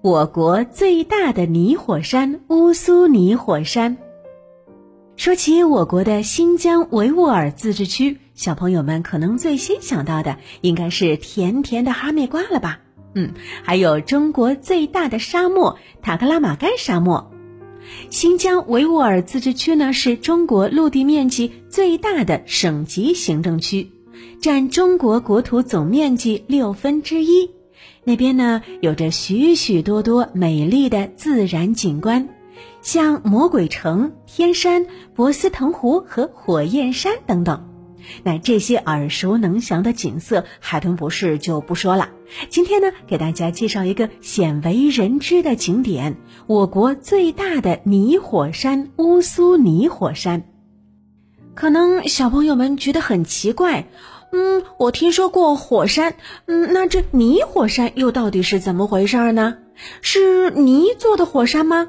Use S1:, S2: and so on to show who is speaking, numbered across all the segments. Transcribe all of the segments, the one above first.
S1: 我国最大的泥火山乌苏泥火山。说起我国的新疆维吾尔自治区，小朋友们可能最先想到的应该是甜甜的哈密瓜了吧？嗯，还有中国最大的沙漠塔克拉玛干沙漠。新疆维吾尔自治区呢，是中国陆地面积最大的省级行政区，占中国国土总面积六分之一。那边呢，有着许许多多美丽的自然景观，像魔鬼城、天山、博斯腾湖和火焰山等等。那这些耳熟能详的景色，海豚博士就不说了。今天呢，给大家介绍一个鲜为人知的景点——我国最大的泥火山乌苏泥火山。可能小朋友们觉得很奇怪。嗯，我听说过火山，嗯，那这泥火山又到底是怎么回事呢？是泥做的火山吗？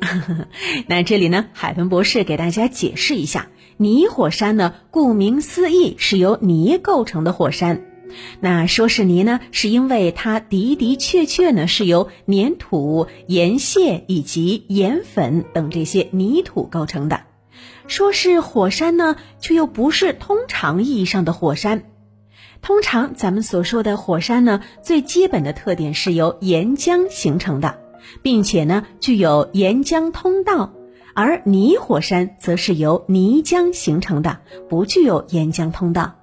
S1: 那这里呢，海豚博士给大家解释一下，泥火山呢，顾名思义是由泥构成的火山。那说是泥呢，是因为它的的确确呢是由粘土、岩屑以及盐粉等这些泥土构成的。说是火山呢，却又不是通常意义上的火山。通常咱们所说的火山呢，最基本的特点是由岩浆形成的，并且呢具有岩浆通道；而泥火山则是由泥浆形成的，不具有岩浆通道。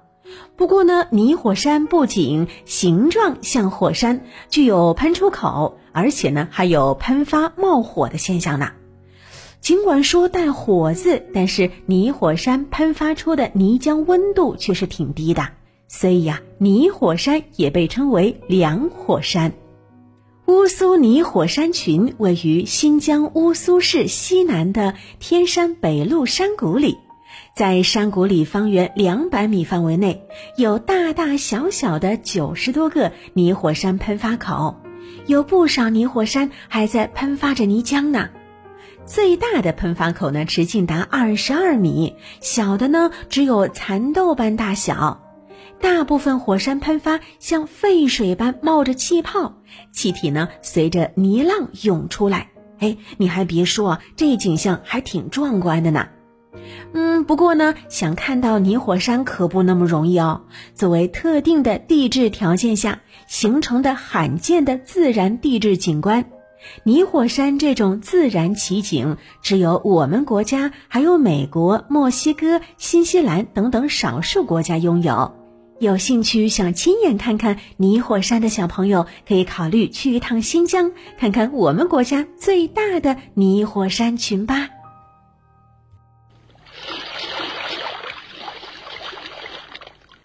S1: 不过呢，泥火山不仅形状像火山，具有喷出口，而且呢还有喷发冒火的现象呢。尽管说带“火”字，但是泥火山喷发出的泥浆温度却是挺低的，所以呀，泥火山也被称为凉火山。乌苏泥火山群位于新疆乌苏市西南的天山北麓山谷里，在山谷里方圆两百米范围内，有大大小小的九十多个泥火山喷发口，有不少泥火山还在喷发着泥浆呢。最大的喷发口呢，直径达二十二米，小的呢只有蚕豆般大小。大部分火山喷发像沸水般冒着气泡，气体呢随着泥浪涌出来。哎，你还别说，这景象还挺壮观的呢。嗯，不过呢，想看到泥火山可不那么容易哦。作为特定的地质条件下形成的罕见的自然地质景观。泥火山这种自然奇景，只有我们国家，还有美国、墨西哥、新西兰等等少数国家拥有。有兴趣想亲眼看看泥火山的小朋友，可以考虑去一趟新疆，看看我们国家最大的泥火山群吧。